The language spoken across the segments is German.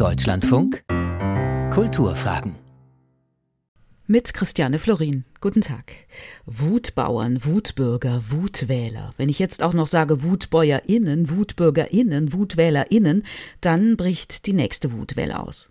Deutschlandfunk Kulturfragen mit Christiane Florin. Guten Tag. Wutbauern, Wutbürger, Wutwähler. Wenn ich jetzt auch noch sage WutbäuerInnen, WutbürgerInnen, WutwählerInnen, dann bricht die nächste Wutwelle aus.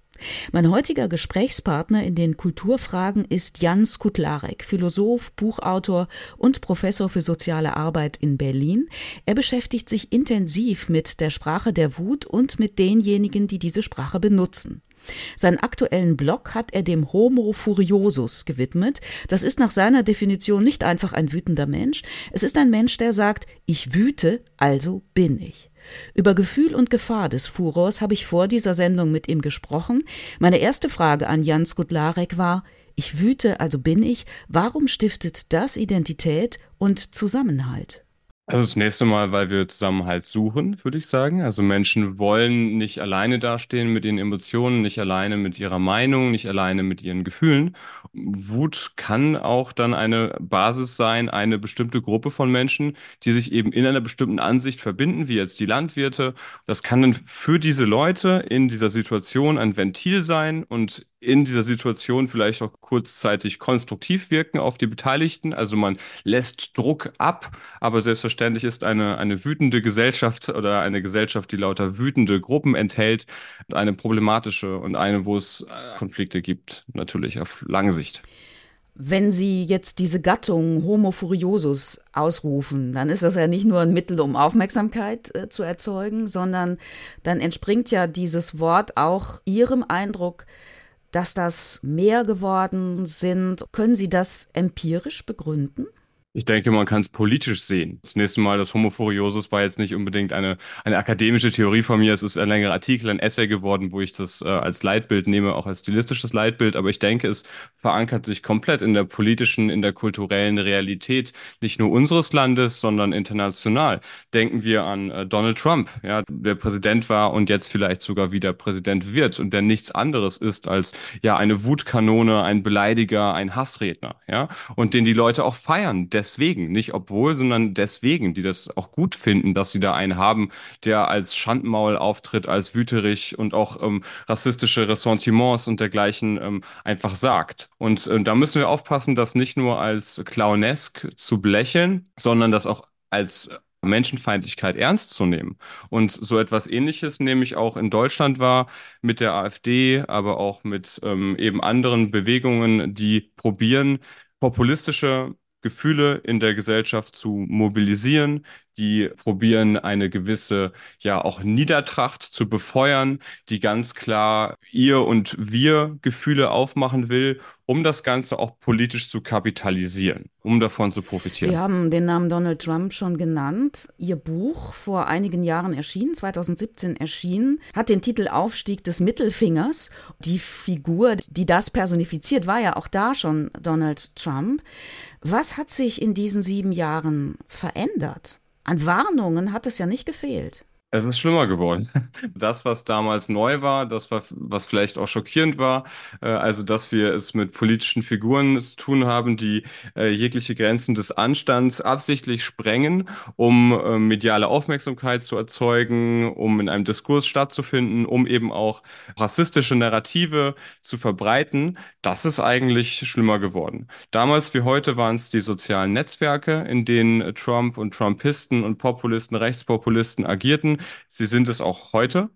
Mein heutiger Gesprächspartner in den Kulturfragen ist Jan Skutlarek, Philosoph, Buchautor und Professor für soziale Arbeit in Berlin. Er beschäftigt sich intensiv mit der Sprache der Wut und mit denjenigen, die diese Sprache benutzen. Seinen aktuellen Blog hat er dem Homo Furiosus gewidmet. Das ist nach seiner Definition nicht einfach ein wütender Mensch. Es ist ein Mensch, der sagt, ich wüte, also bin ich. Über Gefühl und Gefahr des Furors habe ich vor dieser Sendung mit ihm gesprochen. Meine erste Frage an Jan Skutlarek war, ich wüte, also bin ich, warum stiftet das Identität und Zusammenhalt? Also das nächste Mal, weil wir Zusammenhalt suchen, würde ich sagen. Also Menschen wollen nicht alleine dastehen mit ihren Emotionen, nicht alleine mit ihrer Meinung, nicht alleine mit ihren Gefühlen. Wut kann auch dann eine Basis sein, eine bestimmte Gruppe von Menschen, die sich eben in einer bestimmten Ansicht verbinden, wie jetzt die Landwirte. Das kann dann für diese Leute in dieser Situation ein Ventil sein und in dieser Situation vielleicht auch kurzzeitig konstruktiv wirken auf die Beteiligten. Also man lässt Druck ab, aber selbstverständlich ist eine, eine wütende Gesellschaft oder eine Gesellschaft, die lauter wütende Gruppen enthält, eine problematische und eine, wo es äh, Konflikte gibt, natürlich auf lange Sicht. Wenn Sie jetzt diese Gattung Homo furiosus ausrufen, dann ist das ja nicht nur ein Mittel, um Aufmerksamkeit äh, zu erzeugen, sondern dann entspringt ja dieses Wort auch Ihrem Eindruck, dass das mehr geworden sind. Können Sie das empirisch begründen? Ich denke, man kann es politisch sehen. Das nächste Mal, das Homo Furiosus war jetzt nicht unbedingt eine, eine akademische Theorie von mir. Es ist ein längerer Artikel, ein Essay geworden, wo ich das äh, als Leitbild nehme, auch als stilistisches Leitbild. Aber ich denke, es verankert sich komplett in der politischen, in der kulturellen Realität, nicht nur unseres Landes, sondern international. Denken wir an äh, Donald Trump, ja, der Präsident war und jetzt vielleicht sogar wieder Präsident wird und der nichts anderes ist als ja eine Wutkanone, ein Beleidiger, ein Hassredner, ja, und den die Leute auch feiern deswegen, nicht obwohl, sondern deswegen, die das auch gut finden, dass sie da einen haben, der als Schandmaul auftritt, als wüterig und auch ähm, rassistische Ressentiments und dergleichen ähm, einfach sagt. Und äh, da müssen wir aufpassen, das nicht nur als clownesk zu belächeln, sondern das auch als Menschenfeindlichkeit ernst zu nehmen. Und so etwas Ähnliches nehme ich auch in Deutschland wahr mit der AfD, aber auch mit ähm, eben anderen Bewegungen, die probieren, populistische Gefühle in der Gesellschaft zu mobilisieren, die probieren eine gewisse, ja auch Niedertracht zu befeuern, die ganz klar ihr und wir Gefühle aufmachen will, um das Ganze auch politisch zu kapitalisieren, um davon zu profitieren. Sie haben den Namen Donald Trump schon genannt. Ihr Buch, vor einigen Jahren erschienen, 2017 erschienen, hat den Titel Aufstieg des Mittelfingers. Die Figur, die das personifiziert, war ja auch da schon Donald Trump. Was hat sich in diesen sieben Jahren verändert? An Warnungen hat es ja nicht gefehlt. Es ist schlimmer geworden. Das, was damals neu war, das, war, was vielleicht auch schockierend war, äh, also dass wir es mit politischen Figuren zu tun haben, die äh, jegliche Grenzen des Anstands absichtlich sprengen, um äh, mediale Aufmerksamkeit zu erzeugen, um in einem Diskurs stattzufinden, um eben auch rassistische Narrative zu verbreiten, das ist eigentlich schlimmer geworden. Damals wie heute waren es die sozialen Netzwerke, in denen Trump und Trumpisten und Populisten, Rechtspopulisten agierten Sie sind es auch heute.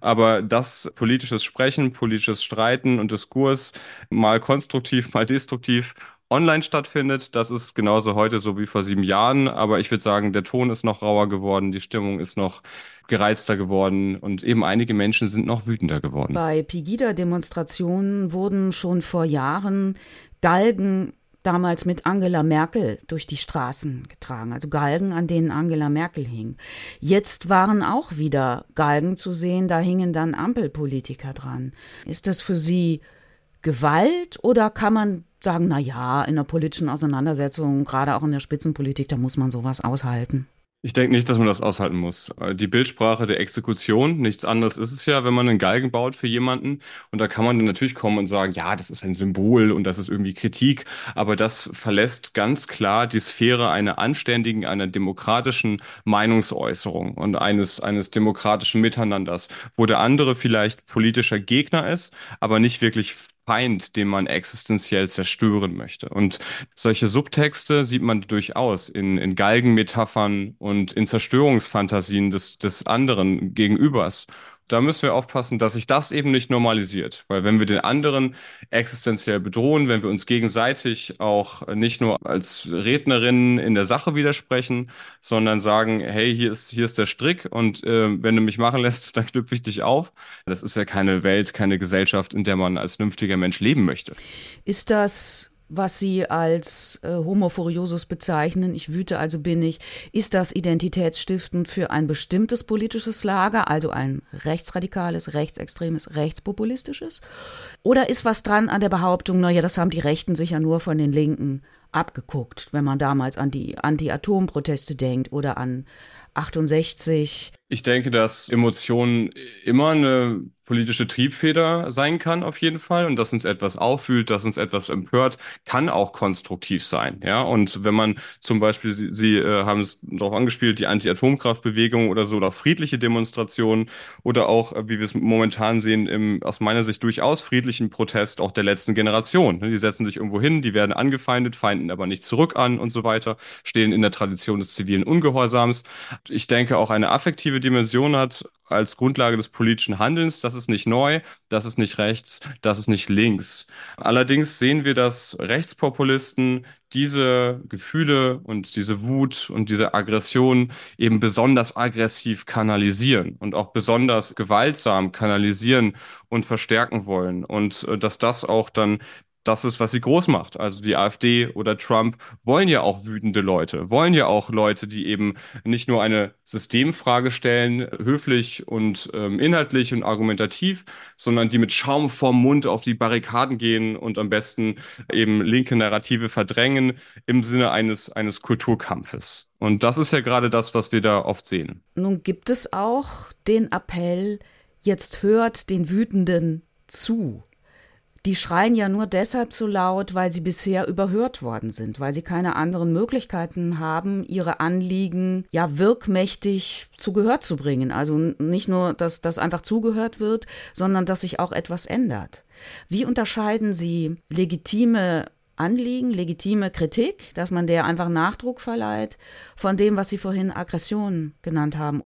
Aber das politisches Sprechen, politisches Streiten und Diskurs mal konstruktiv, mal destruktiv online stattfindet. Das ist genauso heute so wie vor sieben Jahren. Aber ich würde sagen, der Ton ist noch rauer geworden, die Stimmung ist noch gereizter geworden und eben einige Menschen sind noch wütender geworden. Bei Pegida-Demonstrationen wurden schon vor Jahren Galgen damals mit Angela Merkel durch die Straßen getragen, also Galgen, an denen Angela Merkel hing. Jetzt waren auch wieder Galgen zu sehen, da hingen dann Ampelpolitiker dran. Ist das für Sie Gewalt oder kann man sagen, na ja, in der politischen Auseinandersetzung, gerade auch in der Spitzenpolitik, da muss man sowas aushalten? Ich denke nicht, dass man das aushalten muss. Äh, Die Bildsprache der Exekution, nichts anderes ist es ja, wenn man einen Galgen baut für jemanden. Und da kann man dann natürlich kommen und sagen, ja, das ist ein Symbol und das ist irgendwie Kritik. Aber das verlässt ganz klar die Sphäre einer anständigen, einer demokratischen Meinungsäußerung und eines, eines demokratischen Miteinanders, wo der andere vielleicht politischer Gegner ist, aber nicht wirklich Feind, den man existenziell zerstören möchte. Und solche Subtexte sieht man durchaus in, in Galgenmetaphern und in Zerstörungsfantasien des, des anderen Gegenübers. Da müssen wir aufpassen, dass sich das eben nicht normalisiert. Weil wenn wir den anderen existenziell bedrohen, wenn wir uns gegenseitig auch nicht nur als Rednerinnen in der Sache widersprechen, sondern sagen, hey, hier ist, hier ist der Strick und äh, wenn du mich machen lässt, dann knüpfe ich dich auf. Das ist ja keine Welt, keine Gesellschaft, in der man als vernünftiger Mensch leben möchte. Ist das was Sie als äh, Homo furiosus bezeichnen, ich wüte, also bin ich, ist das identitätsstiftend für ein bestimmtes politisches Lager, also ein rechtsradikales, rechtsextremes, rechtspopulistisches? Oder ist was dran an der Behauptung, naja, das haben die Rechten sich ja nur von den Linken abgeguckt, wenn man damals an die Anti-Atom-Proteste denkt oder an 68? Ich denke, dass Emotionen immer eine politische Triebfeder sein kann, auf jeden Fall. Und dass uns etwas auffühlt, dass uns etwas empört, kann auch konstruktiv sein. Ja, und wenn man zum Beispiel, Sie, Sie äh, haben es darauf angespielt, die Anti-Atomkraftbewegung oder so, oder friedliche Demonstrationen oder auch, äh, wie wir es momentan sehen, im aus meiner Sicht durchaus friedlichen Protest auch der letzten Generation. Ne, Die setzen sich irgendwo hin, die werden angefeindet, feinden aber nicht zurück an und so weiter, stehen in der Tradition des zivilen Ungehorsams. Ich denke, auch eine affektive Dimension hat als Grundlage des politischen Handelns. Das ist nicht neu, das ist nicht rechts, das ist nicht links. Allerdings sehen wir, dass Rechtspopulisten diese Gefühle und diese Wut und diese Aggression eben besonders aggressiv kanalisieren und auch besonders gewaltsam kanalisieren und verstärken wollen. Und äh, dass das auch dann das ist, was sie groß macht. Also die AfD oder Trump wollen ja auch wütende Leute, wollen ja auch Leute, die eben nicht nur eine Systemfrage stellen, höflich und ähm, inhaltlich und argumentativ, sondern die mit Schaum vorm Mund auf die Barrikaden gehen und am besten eben linke Narrative verdrängen im Sinne eines, eines Kulturkampfes. Und das ist ja gerade das, was wir da oft sehen. Nun gibt es auch den Appell, jetzt hört den Wütenden zu die schreien ja nur deshalb so laut, weil sie bisher überhört worden sind, weil sie keine anderen Möglichkeiten haben, ihre Anliegen ja wirkmächtig zu Gehör zu bringen. Also nicht nur, dass das einfach zugehört wird, sondern dass sich auch etwas ändert. Wie unterscheiden Sie legitime Anliegen, legitime Kritik, dass man der einfach Nachdruck verleiht, von dem, was Sie vorhin Aggression genannt haben?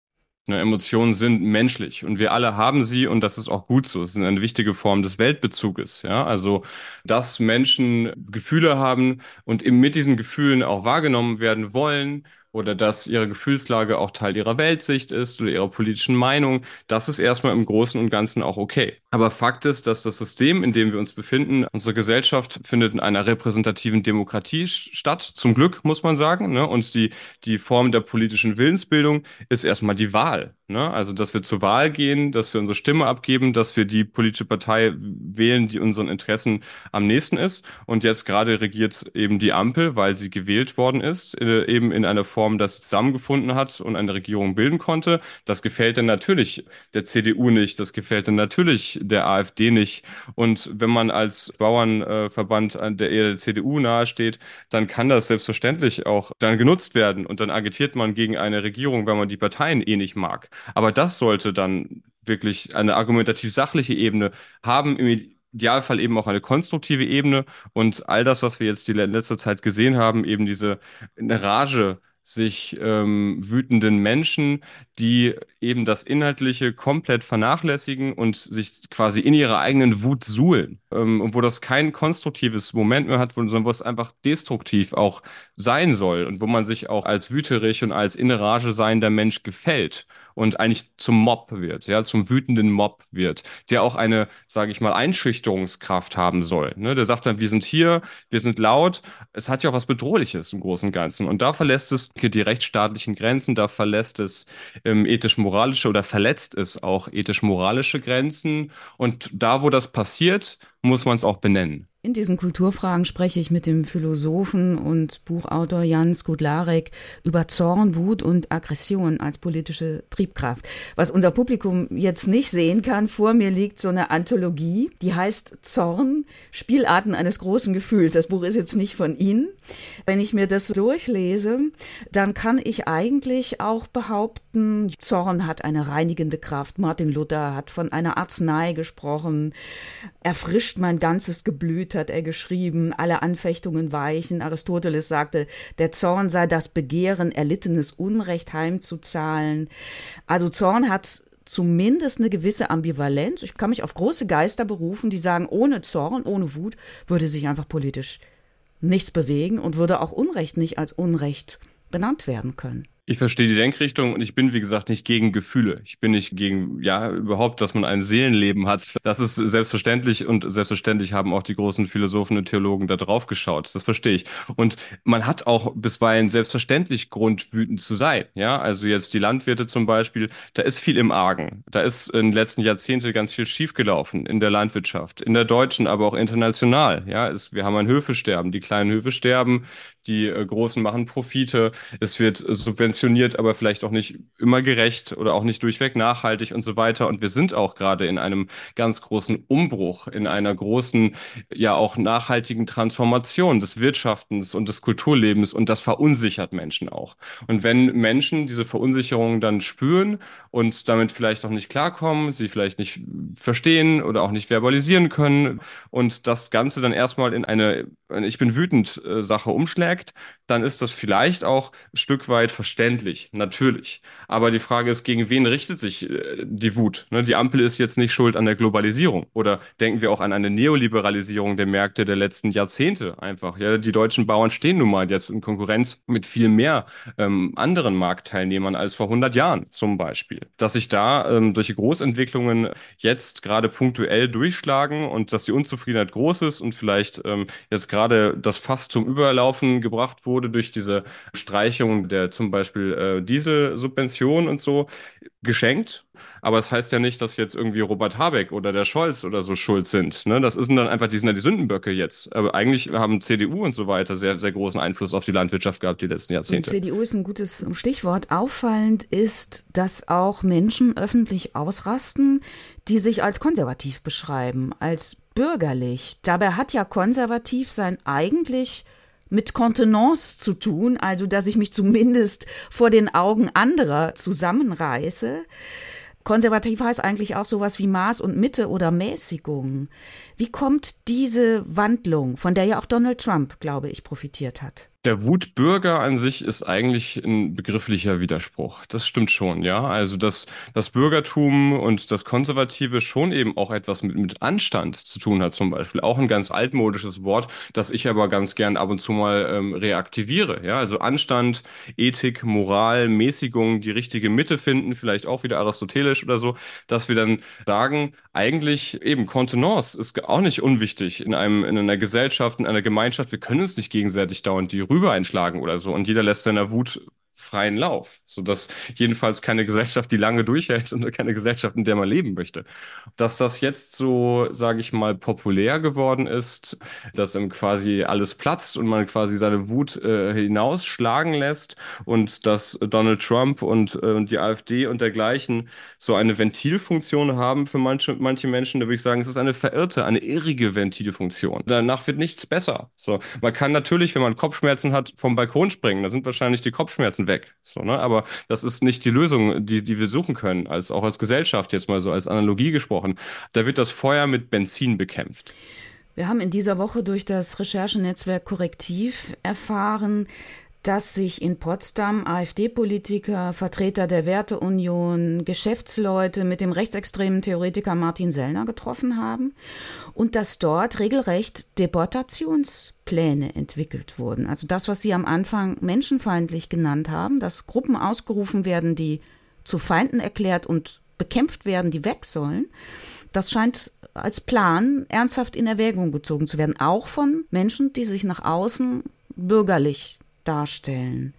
Ne, Emotionen sind menschlich und wir alle haben sie und das ist auch gut so. Es ist eine wichtige Form des Weltbezuges. Ja, also dass Menschen Gefühle haben und eben mit diesen Gefühlen auch wahrgenommen werden wollen oder dass ihre Gefühlslage auch Teil ihrer Weltsicht ist oder ihrer politischen Meinung, das ist erstmal im Großen und Ganzen auch okay. Aber Fakt ist, dass das System, in dem wir uns befinden, unsere Gesellschaft findet in einer repräsentativen Demokratie statt, zum Glück muss man sagen. Ne? Und die, die Form der politischen Willensbildung ist erstmal die Wahl. Ne? Also, dass wir zur Wahl gehen, dass wir unsere Stimme abgeben, dass wir die politische Partei wählen, die unseren Interessen am nächsten ist. Und jetzt gerade regiert eben die Ampel, weil sie gewählt worden ist, äh, eben in einer Form, dass sie zusammengefunden hat und eine Regierung bilden konnte. Das gefällt dann natürlich der CDU nicht, das gefällt dann natürlich der AfD nicht. Und wenn man als Bauernverband äh, der eher der CDU nahesteht, dann kann das selbstverständlich auch dann genutzt werden und dann agitiert man gegen eine Regierung, wenn man die Parteien eh nicht mag. Aber das sollte dann wirklich eine argumentativ-sachliche Ebene haben, im Idealfall eben auch eine konstruktive Ebene und all das, was wir jetzt die letzte Zeit gesehen haben, eben diese Rage sich ähm, wütenden Menschen, die eben das Inhaltliche komplett vernachlässigen und sich quasi in ihrer eigenen Wut suhlen. Ähm, und wo das kein konstruktives Moment mehr hat, sondern wo es einfach destruktiv auch sein soll und wo man sich auch als wüterig und als in Rage seiender Mensch gefällt und eigentlich zum Mob wird, ja, zum wütenden Mob wird, der auch eine, sage ich mal, Einschüchterungskraft haben soll. Ne? Der sagt dann, wir sind hier, wir sind laut. Es hat ja auch was Bedrohliches im Großen und Ganzen. Und da verlässt es die rechtsstaatlichen Grenzen, da verlässt es ähm, ethisch-moralische oder verletzt es auch ethisch-moralische Grenzen. Und da, wo das passiert, muss man es auch benennen. In diesen Kulturfragen spreche ich mit dem Philosophen und Buchautor Jan Skudlarek über Zorn, Wut und Aggression als politische Triebkraft. Was unser Publikum jetzt nicht sehen kann, vor mir liegt so eine Anthologie, die heißt Zorn, Spielarten eines großen Gefühls. Das Buch ist jetzt nicht von Ihnen. Wenn ich mir das durchlese, dann kann ich eigentlich auch behaupten, Zorn hat eine reinigende Kraft. Martin Luther hat von einer Arznei gesprochen, erfrischt mein ganzes Geblüt hat er geschrieben, alle Anfechtungen weichen. Aristoteles sagte, der Zorn sei das Begehren, erlittenes Unrecht heimzuzahlen. Also Zorn hat zumindest eine gewisse Ambivalenz. Ich kann mich auf große Geister berufen, die sagen, ohne Zorn, ohne Wut würde sich einfach politisch nichts bewegen und würde auch Unrecht nicht als Unrecht benannt werden können. Ich verstehe die Denkrichtung und ich bin, wie gesagt, nicht gegen Gefühle. Ich bin nicht gegen, ja, überhaupt, dass man ein Seelenleben hat. Das ist selbstverständlich und selbstverständlich haben auch die großen Philosophen und Theologen da drauf geschaut. Das verstehe ich. Und man hat auch bisweilen selbstverständlich Grund, wütend zu sein. Ja, also jetzt die Landwirte zum Beispiel, da ist viel im Argen. Da ist in den letzten Jahrzehnten ganz viel schiefgelaufen in der Landwirtschaft, in der deutschen, aber auch international. Ja, es, wir haben ein Höfesterben. Die kleinen Höfe sterben, die äh, großen machen Profite. Es wird subventioniert subventioniert, aber vielleicht auch nicht immer gerecht oder auch nicht durchweg nachhaltig und so weiter. Und wir sind auch gerade in einem ganz großen Umbruch, in einer großen, ja auch nachhaltigen Transformation des Wirtschaftens und des Kulturlebens und das verunsichert Menschen auch. Und wenn Menschen diese Verunsicherung dann spüren und damit vielleicht auch nicht klarkommen, sie vielleicht nicht verstehen oder auch nicht verbalisieren können und das Ganze dann erstmal in eine Ich bin wütend äh, Sache umschlägt, dann ist das vielleicht auch ein Stück weit verständlich, natürlich. Aber die Frage ist, gegen wen richtet sich äh, die Wut? Ne? Die Ampel ist jetzt nicht schuld an der Globalisierung. Oder denken wir auch an eine Neoliberalisierung der Märkte der letzten Jahrzehnte einfach. Ja, die deutschen Bauern stehen nun mal jetzt in Konkurrenz mit viel mehr ähm, anderen Marktteilnehmern als vor 100 Jahren zum Beispiel. Dass sich da ähm, durch Großentwicklungen jetzt gerade punktuell durchschlagen und dass die Unzufriedenheit groß ist und vielleicht ähm, jetzt gerade das Fass zum Überlaufen gebracht wurde durch diese Streichung der zum Beispiel äh, Dieselsubvention und so geschenkt. Aber es das heißt ja nicht, dass jetzt irgendwie Robert Habeck oder der Scholz oder so schuld sind. Ne? Das sind dann einfach, die sind ja die Sündenböcke jetzt. Aber eigentlich haben CDU und so weiter sehr, sehr großen Einfluss auf die Landwirtschaft gehabt die letzten Jahrzehnte. Und CDU ist ein gutes Stichwort. Auffallend ist, dass auch Menschen öffentlich ausrasten, die sich als konservativ beschreiben, als bürgerlich. Dabei hat ja konservativ sein eigentlich mit Kontenance zu tun, also dass ich mich zumindest vor den Augen anderer zusammenreiße. Konservativ heißt eigentlich auch sowas wie Maß und Mitte oder Mäßigung. Wie kommt diese Wandlung, von der ja auch Donald Trump, glaube ich, profitiert hat? Der Wutbürger an sich ist eigentlich ein begrifflicher Widerspruch. Das stimmt schon, ja. Also dass das Bürgertum und das Konservative schon eben auch etwas mit, mit Anstand zu tun hat, zum Beispiel. Auch ein ganz altmodisches Wort, das ich aber ganz gern ab und zu mal ähm, reaktiviere. Ja, also Anstand, Ethik, Moral, Mäßigung, die richtige Mitte finden, vielleicht auch wieder aristotelisch oder so, dass wir dann sagen, eigentlich eben Kontenance ist auch nicht unwichtig in einem, in einer Gesellschaft, in einer Gemeinschaft. Wir können uns nicht gegenseitig dauernd die rüber einschlagen oder so. Und jeder lässt seiner Wut freien Lauf, sodass jedenfalls keine Gesellschaft, die lange durchhält und keine Gesellschaft, in der man leben möchte. Dass das jetzt so, sage ich mal, populär geworden ist, dass ihm quasi alles platzt und man quasi seine Wut äh, hinausschlagen lässt und dass Donald Trump und, äh, und die AfD und dergleichen so eine Ventilfunktion haben für manche, manche Menschen, da würde ich sagen, es ist eine verirrte, eine irrige Ventilfunktion. Danach wird nichts besser. So, man kann natürlich, wenn man Kopfschmerzen hat, vom Balkon springen, da sind wahrscheinlich die Kopfschmerzen weg weg. So, ne? Aber das ist nicht die Lösung, die, die wir suchen können, als auch als Gesellschaft jetzt mal so als Analogie gesprochen. Da wird das Feuer mit Benzin bekämpft. Wir haben in dieser Woche durch das Recherchenetzwerk Korrektiv erfahren, dass sich in Potsdam AfD-Politiker, Vertreter der Werteunion, Geschäftsleute mit dem rechtsextremen Theoretiker Martin Sellner getroffen haben und dass dort regelrecht Deportationspläne entwickelt wurden. Also das, was Sie am Anfang menschenfeindlich genannt haben, dass Gruppen ausgerufen werden, die zu Feinden erklärt und bekämpft werden, die weg sollen. Das scheint als Plan ernsthaft in Erwägung gezogen zu werden, auch von Menschen, die sich nach außen bürgerlich darstellen.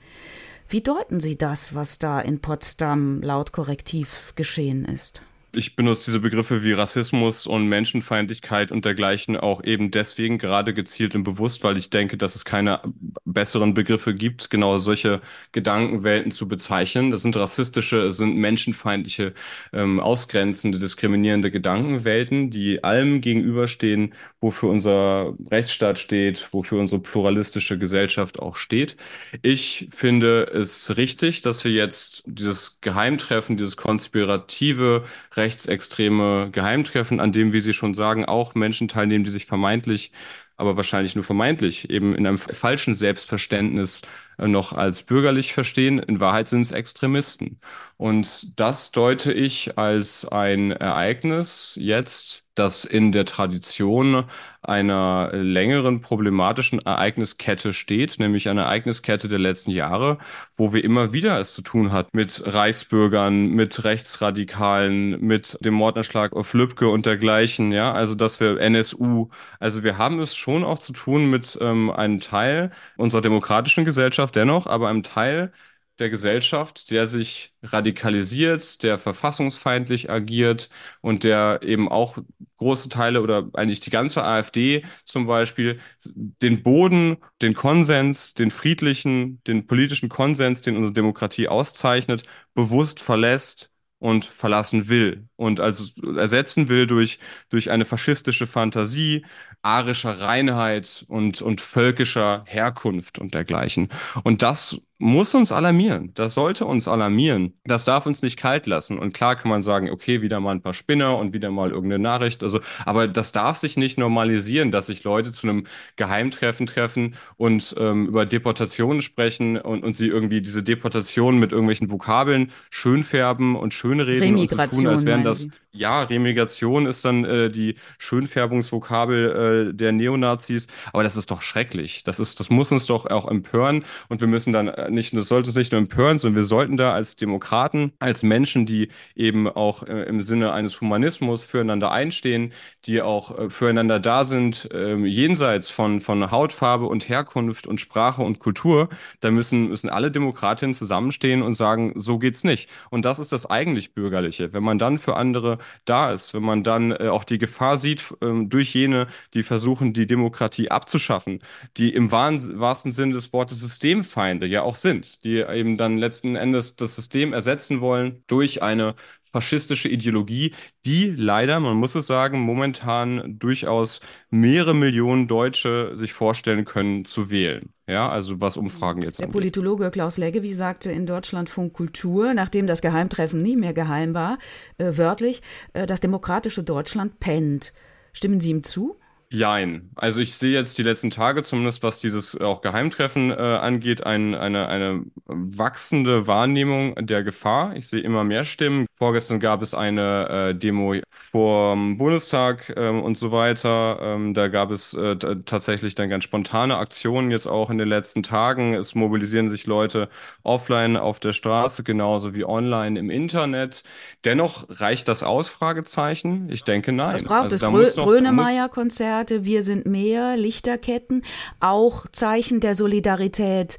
Wie deuten Sie das, was da in Potsdam laut Korrektiv geschehen ist? Ich benutze diese Begriffe wie Rassismus und Menschenfeindlichkeit und dergleichen auch eben deswegen gerade gezielt und bewusst, weil ich denke, dass es keine besseren Begriffe gibt, genau solche Gedankenwelten zu bezeichnen. Das sind rassistische, es sind menschenfeindliche, ähm, ausgrenzende, diskriminierende Gedankenwelten, die allem gegenüberstehen, wofür unser Rechtsstaat steht, wofür unsere pluralistische Gesellschaft auch steht. Ich finde es richtig, dass wir jetzt dieses Geheimtreffen, dieses konspirative, rechtsextreme Geheimtreffen, an dem, wie Sie schon sagen, auch Menschen teilnehmen, die sich vermeintlich aber wahrscheinlich nur vermeintlich eben in einem falschen Selbstverständnis äh, noch als bürgerlich verstehen. In Wahrheit sind es Extremisten. Und das deute ich als ein Ereignis jetzt, das in der Tradition einer längeren problematischen Ereigniskette steht, nämlich eine Ereigniskette der letzten Jahre, wo wir immer wieder es zu tun hat mit Reichsbürgern, mit Rechtsradikalen, mit dem Mordanschlag auf Lübcke und dergleichen, ja, also dass wir NSU, also wir haben es schon auch zu tun mit ähm, einem Teil unserer demokratischen Gesellschaft dennoch, aber einem Teil der Gesellschaft, der sich radikalisiert, der verfassungsfeindlich agiert und der eben auch große Teile oder eigentlich die ganze AfD zum Beispiel den Boden, den Konsens, den friedlichen, den politischen Konsens, den unsere Demokratie auszeichnet, bewusst verlässt und verlassen will und also ersetzen will durch, durch eine faschistische Fantasie, arischer Reinheit und, und völkischer Herkunft und dergleichen. Und das muss uns alarmieren. Das sollte uns alarmieren. Das darf uns nicht kalt lassen. Und klar kann man sagen, okay, wieder mal ein paar Spinner und wieder mal irgendeine Nachricht. Also, aber das darf sich nicht normalisieren, dass sich Leute zu einem Geheimtreffen treffen und ähm, über Deportationen sprechen und, und sie irgendwie diese Deportationen mit irgendwelchen Vokabeln schön färben und schönreden Remigration, und so tun, als wären das. Ja, Remigration ist dann äh, die Schönfärbungsvokabel äh, der Neonazis, aber das ist doch schrecklich. Das ist, das muss uns doch auch empören und wir müssen dann äh, nicht, das sollte uns nicht nur empören, sondern wir sollten da als Demokraten, als Menschen, die eben auch äh, im Sinne eines Humanismus füreinander einstehen, die auch äh, füreinander da sind, äh, jenseits von, von Hautfarbe und Herkunft und Sprache und Kultur, da müssen, müssen alle Demokratinnen zusammenstehen und sagen, so geht's nicht. Und das ist das eigentlich Bürgerliche. Wenn man dann für andere da ist, wenn man dann äh, auch die Gefahr sieht, ähm, durch jene, die versuchen, die Demokratie abzuschaffen, die im wahrsten Sinne des Wortes Systemfeinde ja auch sind, die eben dann letzten Endes das System ersetzen wollen durch eine faschistische Ideologie, die leider, man muss es sagen, momentan durchaus mehrere Millionen Deutsche sich vorstellen können zu wählen. Ja, also was Umfragen jetzt Der angeht. Politologe Klaus Leggevi sagte in Deutschlandfunk Kultur, nachdem das Geheimtreffen nie mehr geheim war, äh, wörtlich, äh, das demokratische Deutschland pennt. Stimmen Sie ihm zu? Jein. Also ich sehe jetzt die letzten Tage, zumindest was dieses äh, auch Geheimtreffen äh, angeht, ein, eine, eine wachsende Wahrnehmung der Gefahr. Ich sehe immer mehr Stimmen. Vorgestern gab es eine äh, Demo vorm Bundestag ähm, und so weiter. Ähm, da gab es äh, tatsächlich dann ganz spontane Aktionen jetzt auch in den letzten Tagen. Es mobilisieren sich Leute offline auf der Straße genauso wie online im Internet. Dennoch reicht das aus? Fragezeichen. Ich denke nein. Es braucht also, das Grönemeyer-Konzert Plakate, wir sind mehr, Lichterketten, auch Zeichen der Solidarität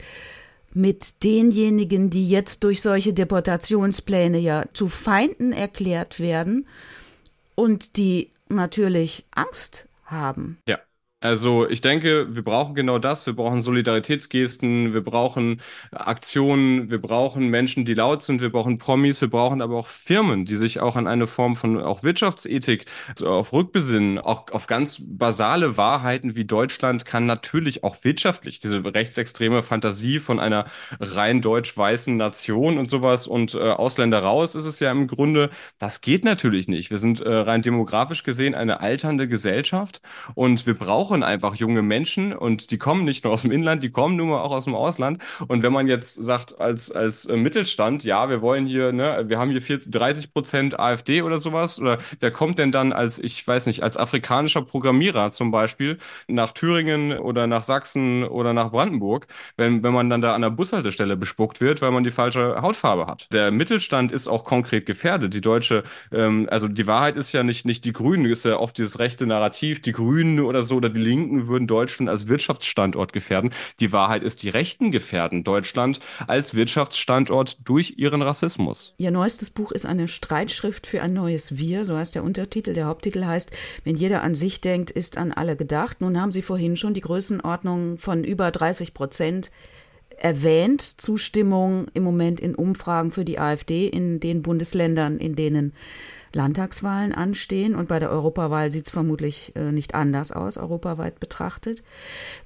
mit denjenigen, die jetzt durch solche Deportationspläne ja zu Feinden erklärt werden und die natürlich Angst haben. Ja. Also ich denke, wir brauchen genau das. Wir brauchen Solidaritätsgesten, wir brauchen Aktionen, wir brauchen Menschen, die laut sind, wir brauchen Promis, wir brauchen aber auch Firmen, die sich auch an eine Form von auch Wirtschaftsethik also auf Rückbesinnen, auch auf ganz basale Wahrheiten wie Deutschland kann natürlich auch wirtschaftlich diese rechtsextreme Fantasie von einer rein deutsch-weißen Nation und sowas und äh, Ausländer raus ist es ja im Grunde, das geht natürlich nicht. Wir sind äh, rein demografisch gesehen eine alternde Gesellschaft und wir brauchen brauchen einfach junge Menschen und die kommen nicht nur aus dem Inland, die kommen nun mal auch aus dem Ausland. Und wenn man jetzt sagt, als, als äh, Mittelstand, ja, wir wollen hier, ne, wir haben hier 40, 30 Prozent AfD oder sowas, oder wer kommt denn dann als, ich weiß nicht, als afrikanischer Programmierer zum Beispiel nach Thüringen oder nach Sachsen oder nach Brandenburg, wenn, wenn man dann da an der Bushaltestelle bespuckt wird, weil man die falsche Hautfarbe hat. Der Mittelstand ist auch konkret gefährdet. Die deutsche, ähm, also die Wahrheit ist ja nicht, nicht die Grünen, ist ja oft dieses rechte Narrativ, die Grünen oder so, oder die Linken würden Deutschland als Wirtschaftsstandort gefährden. Die Wahrheit ist, die Rechten gefährden Deutschland als Wirtschaftsstandort durch ihren Rassismus. Ihr neuestes Buch ist eine Streitschrift für ein neues Wir, so heißt der Untertitel. Der Haupttitel heißt, wenn jeder an sich denkt, ist an alle gedacht. Nun haben Sie vorhin schon die Größenordnung von über 30 Prozent erwähnt. Zustimmung im Moment in Umfragen für die AfD in den Bundesländern, in denen Landtagswahlen anstehen und bei der Europawahl sieht es vermutlich äh, nicht anders aus, europaweit betrachtet.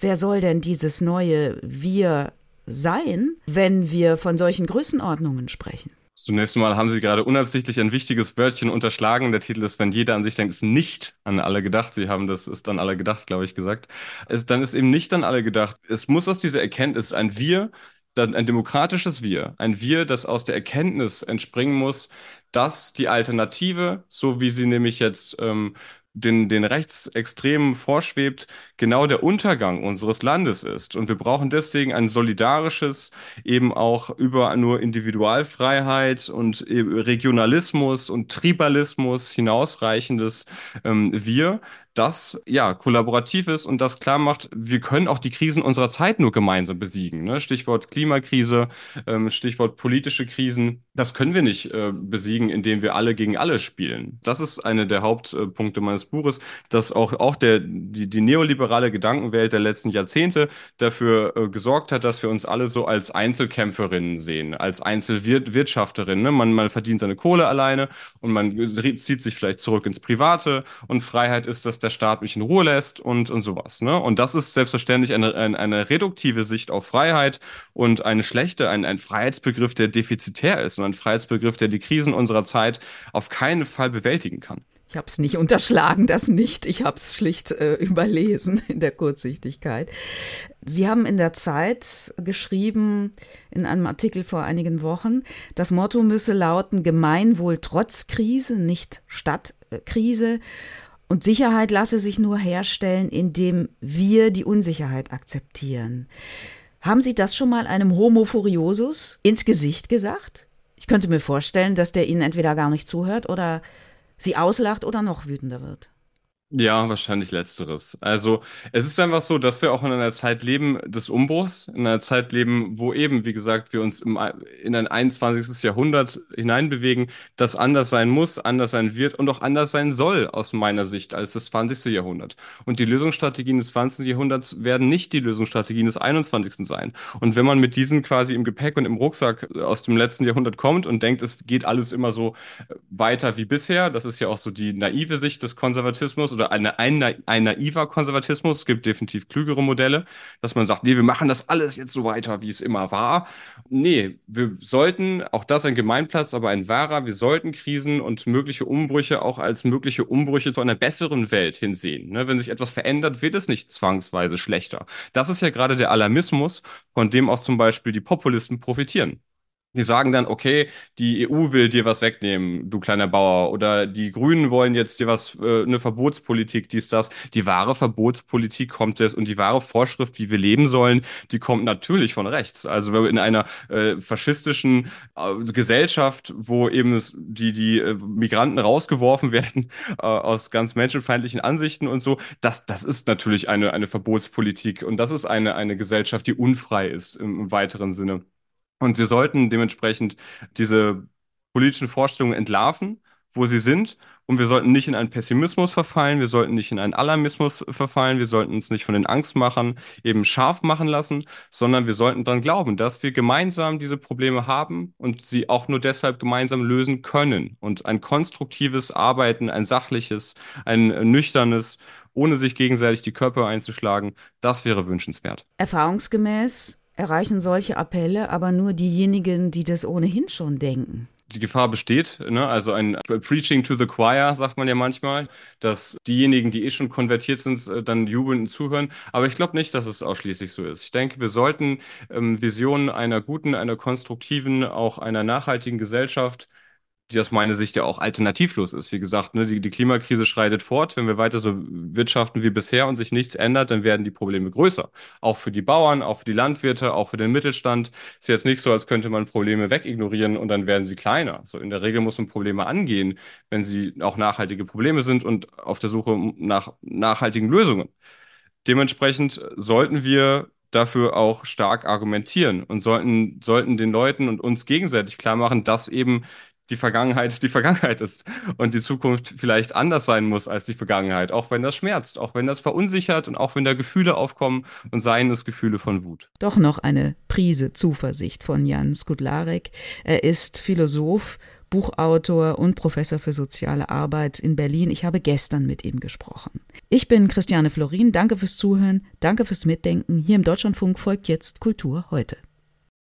Wer soll denn dieses neue Wir sein, wenn wir von solchen Größenordnungen sprechen? Zunächst einmal haben Sie gerade unabsichtlich ein wichtiges Wörtchen unterschlagen. Der Titel ist, wenn jeder an sich denkt, ist nicht an alle gedacht. Sie haben das ist an alle gedacht, glaube ich, gesagt. Es, dann ist eben nicht an alle gedacht. Es muss aus dieser Erkenntnis ein Wir, ein demokratisches Wir, ein Wir, das aus der Erkenntnis entspringen muss, dass die Alternative, so wie sie nämlich jetzt ähm, den, den Rechtsextremen vorschwebt, genau der Untergang unseres Landes ist. Und wir brauchen deswegen ein solidarisches, eben auch über nur Individualfreiheit und Regionalismus und Tribalismus hinausreichendes ähm, Wir, das ja kollaborativ ist und das klar macht, wir können auch die Krisen unserer Zeit nur gemeinsam besiegen. Ne? Stichwort Klimakrise, ähm, Stichwort politische Krisen. Das können wir nicht äh, besiegen, indem wir alle gegen alle spielen. Das ist eine der Hauptpunkte meines Buches, dass auch, auch der, die, die neoliberale Gedankenwelt der letzten Jahrzehnte dafür äh, gesorgt hat, dass wir uns alle so als Einzelkämpferinnen sehen, als Einzelwirtschafterinnen. Ne? Man, man verdient seine Kohle alleine und man zieht sich vielleicht zurück ins Private und Freiheit ist, dass der Staat mich in Ruhe lässt und, und sowas. Ne? Und das ist selbstverständlich eine, eine, eine reduktive Sicht auf Freiheit und eine schlechte, ein, ein Freiheitsbegriff, der defizitär ist und ein Freiheitsbegriff, der die Krisen unserer Zeit auf keinen Fall bewältigen kann. Ich habe es nicht unterschlagen, das nicht. Ich habe es schlicht äh, überlesen in der Kurzsichtigkeit. Sie haben in der Zeit geschrieben, in einem Artikel vor einigen Wochen, das Motto müsse lauten Gemeinwohl trotz Krise, nicht statt Krise. Und Sicherheit lasse sich nur herstellen, indem wir die Unsicherheit akzeptieren. Haben Sie das schon mal einem Homo furiosus ins Gesicht gesagt? Ich könnte mir vorstellen, dass der Ihnen entweder gar nicht zuhört oder Sie auslacht oder noch wütender wird. Ja, wahrscheinlich letzteres. Also es ist einfach so, dass wir auch in einer Zeit leben des Umbruchs, in einer Zeit leben, wo eben, wie gesagt, wir uns im, in ein 21. Jahrhundert hineinbewegen, das anders sein muss, anders sein wird und auch anders sein soll aus meiner Sicht als das 20. Jahrhundert. Und die Lösungsstrategien des 20. Jahrhunderts werden nicht die Lösungsstrategien des 21. sein. Und wenn man mit diesen quasi im Gepäck und im Rucksack aus dem letzten Jahrhundert kommt und denkt, es geht alles immer so weiter wie bisher, das ist ja auch so die naive Sicht des Konservatismus oder eine, ein, ein naiver Konservatismus. Es gibt definitiv klügere Modelle, dass man sagt, nee, wir machen das alles jetzt so weiter, wie es immer war. Nee, wir sollten, auch das ein Gemeinplatz, aber ein wahrer, wir sollten Krisen und mögliche Umbrüche auch als mögliche Umbrüche zu einer besseren Welt hinsehen. Ne? Wenn sich etwas verändert, wird es nicht zwangsweise schlechter. Das ist ja gerade der Alarmismus, von dem auch zum Beispiel die Populisten profitieren. Die sagen dann, okay, die EU will dir was wegnehmen, du kleiner Bauer, oder die Grünen wollen jetzt dir was, äh, eine Verbotspolitik, dies, das. Die wahre Verbotspolitik kommt jetzt und die wahre Vorschrift, wie wir leben sollen, die kommt natürlich von rechts. Also in einer äh, faschistischen äh, Gesellschaft, wo eben die, die äh, Migranten rausgeworfen werden äh, aus ganz menschenfeindlichen Ansichten und so, das, das ist natürlich eine, eine Verbotspolitik und das ist eine, eine Gesellschaft, die unfrei ist im, im weiteren Sinne. Und wir sollten dementsprechend diese politischen Vorstellungen entlarven, wo sie sind. Und wir sollten nicht in einen Pessimismus verfallen, wir sollten nicht in einen Alarmismus verfallen, wir sollten uns nicht von den Angstmachern eben scharf machen lassen, sondern wir sollten daran glauben, dass wir gemeinsam diese Probleme haben und sie auch nur deshalb gemeinsam lösen können. Und ein konstruktives Arbeiten, ein sachliches, ein nüchternes, ohne sich gegenseitig die Körper einzuschlagen, das wäre wünschenswert. Erfahrungsgemäß erreichen solche Appelle aber nur diejenigen, die das ohnehin schon denken die Gefahr besteht, ne? also ein Preaching to the Choir, sagt man ja manchmal, dass diejenigen, die eh schon konvertiert sind, äh, dann jubeln und zuhören. Aber ich glaube nicht, dass es ausschließlich so ist. Ich denke, wir sollten ähm, Visionen einer guten, einer konstruktiven, auch einer nachhaltigen Gesellschaft die aus meiner Sicht ja auch alternativlos ist. Wie gesagt, ne, die, die Klimakrise schreitet fort. Wenn wir weiter so wirtschaften wie bisher und sich nichts ändert, dann werden die Probleme größer. Auch für die Bauern, auch für die Landwirte, auch für den Mittelstand. Ist jetzt nicht so, als könnte man Probleme wegignorieren und dann werden sie kleiner. So in der Regel muss man Probleme angehen, wenn sie auch nachhaltige Probleme sind und auf der Suche nach nachhaltigen Lösungen. Dementsprechend sollten wir dafür auch stark argumentieren und sollten, sollten den Leuten und uns gegenseitig klar machen, dass eben die Vergangenheit die Vergangenheit ist und die Zukunft vielleicht anders sein muss als die Vergangenheit, auch wenn das schmerzt, auch wenn das verunsichert und auch wenn da Gefühle aufkommen und seien es Gefühle von Wut. Doch noch eine Prise Zuversicht von Jan Skudlarek. Er ist Philosoph Buchautor und Professor für soziale Arbeit in Berlin. Ich habe gestern mit ihm gesprochen. Ich bin Christiane Florin. Danke fürs Zuhören. Danke fürs Mitdenken. Hier im Deutschlandfunk folgt jetzt Kultur heute.